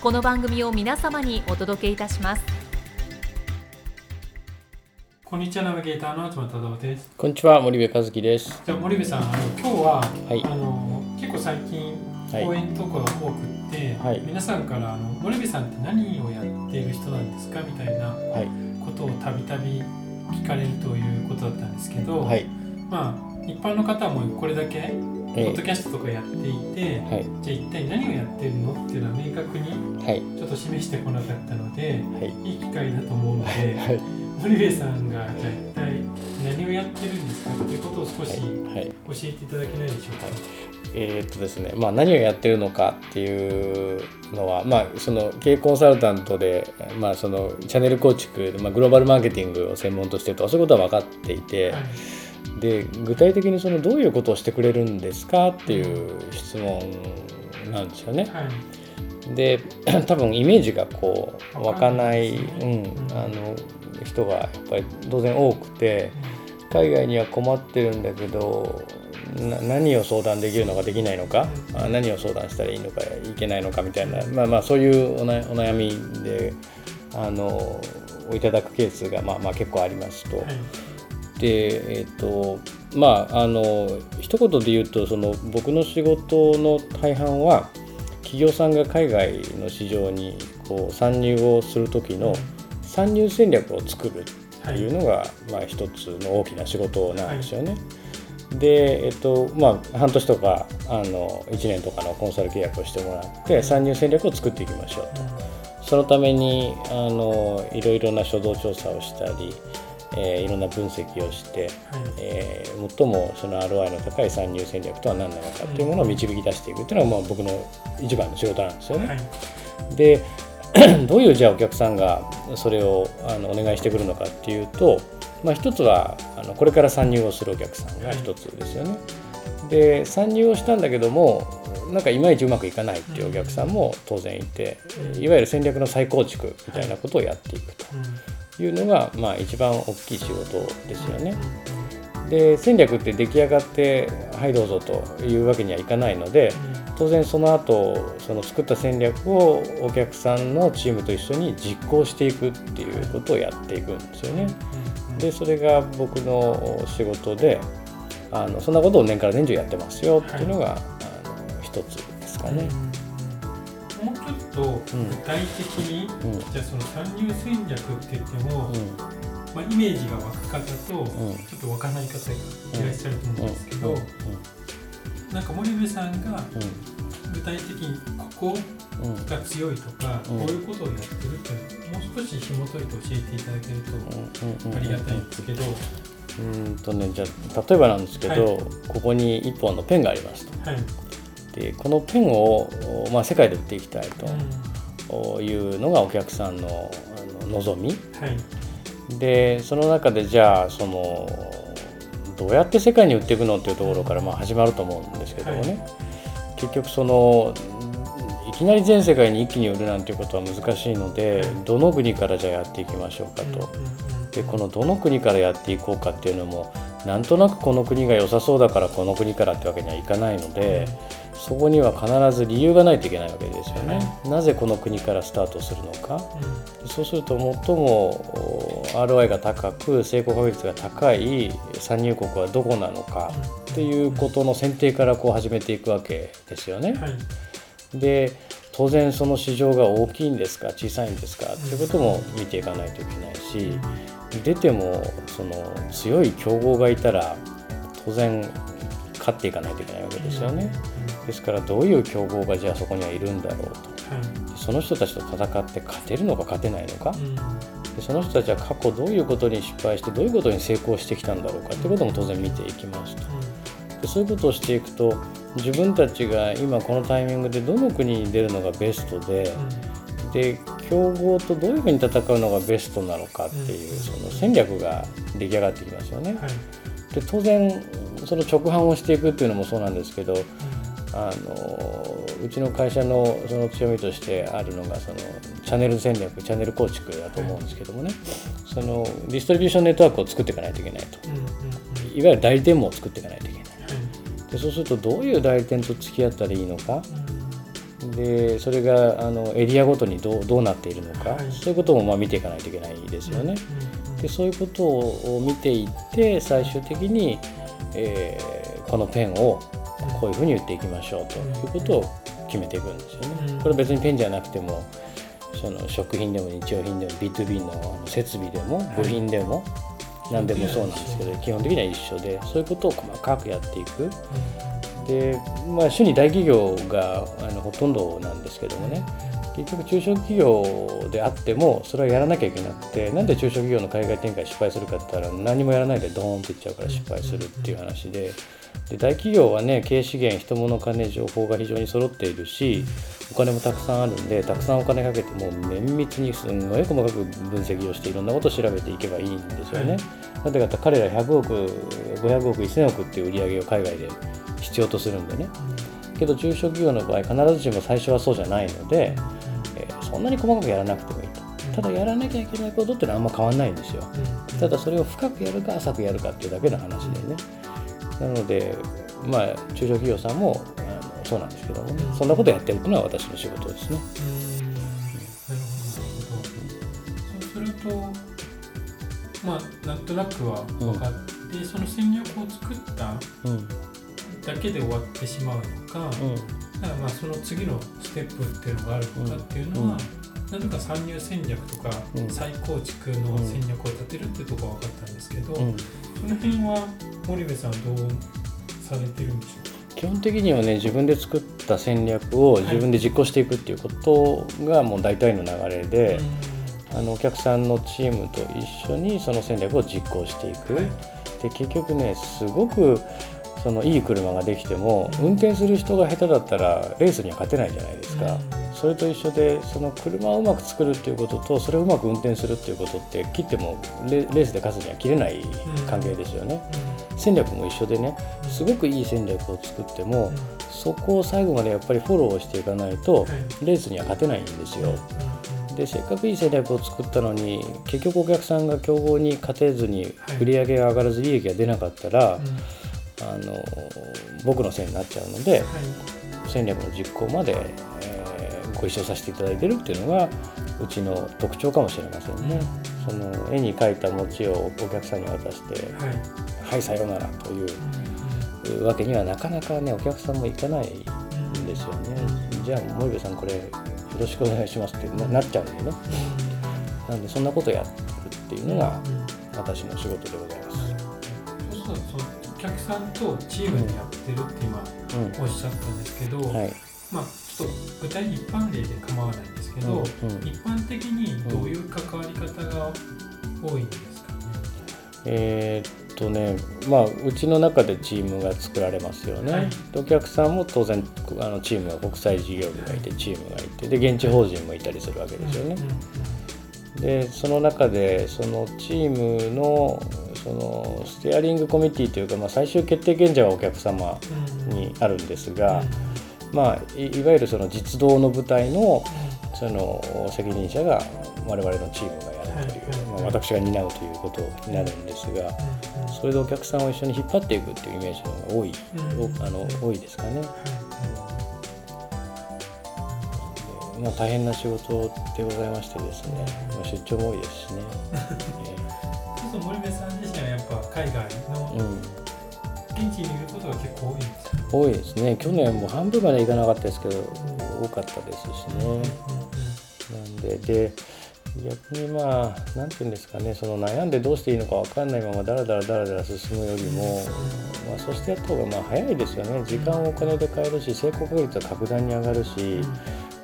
この番組を皆様にお届けいたします。こんにちはナビゲーターの東忠夫です。こんにちは森部和樹です。じゃあ森部さんあの今日は、はい。あの結構最近はい。講演とかが多くって、はい。皆さんからあの森部さんって何をやっている人なんですかみたいなはい。ことをたびたび聞かれるということだったんですけど、はい。まあ一般の方もこれだけポえッドキャストとかやっていて、はい。じゃあ一体何をやってるのっていうのは明確にはい。ちょっと示してこなかったのではい。いい機会だと思うので、はい。森部さんがじゃあ一体何をやってるんですかっていうことを少しはい。教えていただけないでしょうか？えーっとですねまあ何をやってるのかっていうのはまあその経営コンサルタントでまあそのチャンネル構築、まあ、グローバルマーケティングを専門としてるとそういうことは分かっていて、はいで具体的にそのどういうことをしてくれるんですかっていう質問なんですよね。はい。で 多分イメージがこう湧かない、うん、あの人がやっぱり当然多くて海外には困ってるんだけどな何を相談できるのかできないのか、何を相談したらいいのかいけないのかみたいな、まあ、まあそういうおなお悩みであのをいただくケースが、まあ、まあ結構ありますと。はいでえっ、とまああの一言で言うとその僕の仕事の大半は企業さんが海外の市場にこう参入をする時の参入戦略を作るっていうのが、まあ、一つの大きな仕事なんですよね。で、えっとまあ、半年とかあの1年とかのコンサル契約をしてもらって参入戦略を作っていきましょうと。そのためにあのいろいろな初動調査をしたり、えーいろんな分析をして、はい。えー最もその ROI の高い参入戦略とは何なのかっていうものを導き出していくっていうのがまあ僕の一番の仕事なんですよね。はい。で どういうじゃあお客さんがそれをあのお願いしてくるのかっていうと、まあ、一つはあのこれから参入をするお客さんが一つですよね。で参入をしたんだけどもなんかいまいちうまくいかないっていうお客さんも当然いていわゆる戦略の再構築みたいなことをやっていくというのが、まあ、一番大きい仕事ですよね。で戦略って出来上がってはいどうぞというわけにはいかないので当然その後その作った戦略をお客さんのチームと一緒に実行していくっていうことをやっていくんですよね。でそれが僕の仕事であのそんなことを年から年中やってますよっていうのが、あの一つですかね。と具体的に、うん。じゃあその参入戦略って言っても、うん。まあ、イメージが湧く方と、ん。ちょっと湧かない方がいらっしゃると思うんですけど、うん。なんか森部さんがうん。具体的にここが強いとか、うん。こういうことをやってるってもう少し紐解いて教えていただけるとありがたいんですけど、うーんとねじゃあ例えばなんですけど、はい。ここに1本のペンがありますとはい、でこのペンを、まあ、世界で売っていきたいうん。というのがお客さんの望み。はい。でその中でじゃあそのどうやって世界に売っていくのっていうところからまあ始まると思うんですけどもね、結局そのいきなり全世界に一気に売るなんていうことは難しいのでどの国からじゃあやっていきましょうかと。でこのどの国からやっていこうかっていうのもなんとなくこの国が良さそうだからこの国からってわけにはいかないのでそこには必ず理由がないといけないわけですよね。なぜこの国からスタートするのか。そうすると最もお ROI が高く成功確率が高い参入国はどこなのかっていうことの選定からこう始めていくわけですよね。はい。で当然その市場が大きいんですか小さいんですかっていうことも見ていかないといけないし、出てもその強い競合がいたら当然勝っていかないといけないわけですよね。ですからどういう競合がじゃあそこにはいるんだろうと。その人たちと戦って勝てるのか勝てないのか、でその人たちは過去どういうことに失敗してどういうことに成功してきたんだろうか。ってことも当然見ていきますと。でそういうことをしていくと自分たちが今このタイミングでどの国に出るのがベストで、で競合とどういうふうに戦うのがベストなのかっていうその戦略が出来上がってきますよね。で当然その直販をしていくっていうのもそうなんですけど、あのうちの会社のその強みとしてあるのがそのチャンネル戦略チャンネル構築だと思うんですけどもね、そのディストリビューションネットワークを作っていかないといけないと、いわゆる代理店も作っていかないといけない、でそうするとどういう代理店と付き合ったらいいのか、でそれがあのエリアごとにどうどうなっているのか、そういうこともまあ見ていかないといけないですよね。でそういうことを見ていって最終的に、えー、このペンをこういうふうに言っていきましょうと。いうことを決めていくんですよね。これ別にペンじゃなくてもその食品でも日用品でも B2B の設備でも部品でも何でもそうなんですけど基本的には一緒でそういうことを細かくやっていく。でまあ主に大企業があのほとんどなんですけどもね結局中小企業であってもそれはやらなきゃいけなくてなんで中小企業の海外展開失敗するかって言ったら何もやらないでドーンっていっちゃうから失敗するっていう話でで大企業はね経営資源人物金情報が非常に揃っているしお金もたくさんあるんでたくさんお金かけてもう綿密にすんごい細かく分析をしていろんなことを調べていけばいいんですよね。なぜか彼ら100億500億1000億っていう売り上げを海外で必要とするんでね。けど中小企業の場合必ずしも最初はそうじゃないので、んなに細かくやらなくてもいいと。ただやらなきゃいけないことってのはあんま変わんないんですよ。ただそれを深くやるか浅くやるかっていうだけの話でね。なので、まあ、中小企業さんもあのそうなんですけども、ね、そんなことやってるというのは私の仕事ですね。なるほど。そうするとまあなんとなくは分かって、うん、その戦略を作っただけで終わってしまうのか、うん、だからまあその次のステップっていうのがあるのかっていうのは、うん、なぜか参入戦略とか再構築の戦略を立てるっていうところは分かったんですけど、その辺は森部さんどうされてるんでしょうか？基本的にはね自分で作った戦略を自分で実行していくっていうことがもう大体の流れで、はい、あのお客さん。のチームと一緒にその戦略を実行していく、はい、で結局ねすごくそのいい車ができても運転する人が下手だったらレースには勝てないじゃないですか、それと一緒でその車をうまく作るっていうこととそれをうまく運転するっていうことって切ってもレースで勝つには切れない関係ですよね。戦略も一緒でねすごくいい戦略を作ってもそこを最後までやっぱりフォローしていかないとレースには勝てないんですよ。でせっかくいい戦略を作ったのに結局お客さんが競合に勝てずに売り上げが上がらず利益が出なかったら、あの僕のせいになっちゃうので、戦略の実行まで、えー、ご一緒させていただいてるっていうのがうちの特徴かもしれませんね。その絵に描いた餅をお客さんに渡して「はい、はい、さようなら」というわけにはなかなかねお客さんもいかないんですよね。じゃあ森部さんこれよろしくお願いしますってなっちゃうんでね。なんでそんなことやるっていうのが私の仕事でございます。お客さんとチームでやってるって今おっしゃったんですけど、はい、まあちょっと具体一般例で構わないんですけど、一般的にどういう関わり方が多いんですかね、えー、っとねまあうちの中でチームが作られますよね、はい、お客さんも当然あのチームが国際事業部がいてチームがいてで現地法人もいたりするわけですよね、でその中でそのチームのそのステアリングコミュニティというか、まあ、最終決定権者はお客様にあるんですが、まあ、いいわゆるその実動の部隊のその責任者が我々のチームがやるという、まあ、私が担うということになるんですが、それでお客さんを一緒に引っ張っていくっていうイメージの方が多い、あの多いですかね。まあ、大変な仕事でございましてですね、まあ、出張も多いですしね。そう森部さん海外の現地にいることが結構多いんですか多いですね。去年も半分までいかなかったですけど、多かったですしね、なんでで逆にまあ何て言うんですかね。その悩んでどうしていいのか分かんないままだらだらだらだら進むよりも、まあ、そしてやった方がまあ早いですよね。時間をお金で買えるし成功確率は格段に上がるし、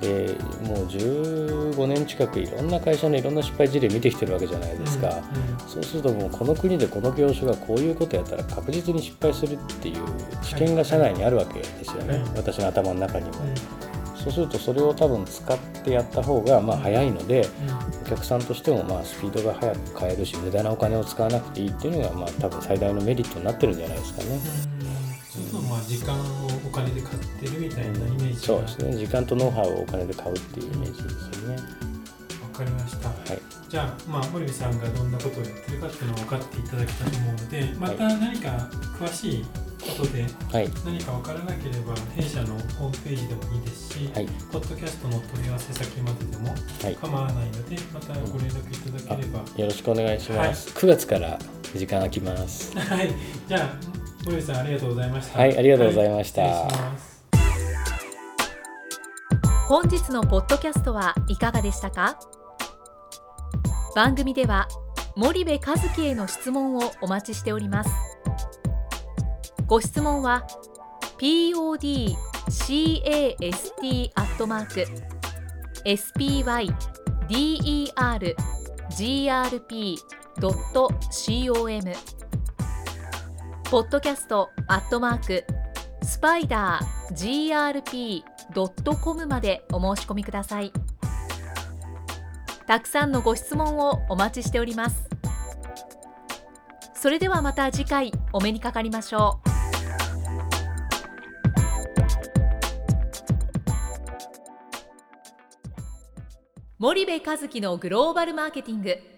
でもう15年近くいろんな会社のいろんな失敗事例見てきてるわけじゃないですか、そうするともうこの国でこの業種がこういうことやったら確実に失敗するっていう知見が社内にあるわけですよね、私の頭の中にも。そうするとそれを多分使ってやった方がまあ早いので、お客さんとしてもまあスピードが速く買えるし無駄なお金を使わなくていいっていうのがまあ多分最大のメリットになってるんじゃないですかね。時間をお金で買ってるみたいなイメージそうですね。時間とノウハウをお金で買うっていうイメージですよね。わかりました、はい、じゃあ、まあ、森部さんがどんなことをやってるかっていうのを分かっていただきたいと思うのでまた何か詳しいことで、はい、何か分からなければ弊社のホームページでもいいですし、はい、ポッドキャストの問い合わせ先まででも構わないので、またご連絡いただければ、よろしくお願いします、はい、9月から時間空きます。はい。じゃあ森部さんありがとうございました。はいありがとうございました、本日のポッドキャストはいかがでしたか？番組では森部和樹への質問をお待ちしております。ご質問は podcast ポッドキャストアットマークスパイダー GRP.com までお申し込みください。たくさんのご質問をお待ちしております。それではまた次回お目にかかりましょう。森部和樹のグローバルマーケティング。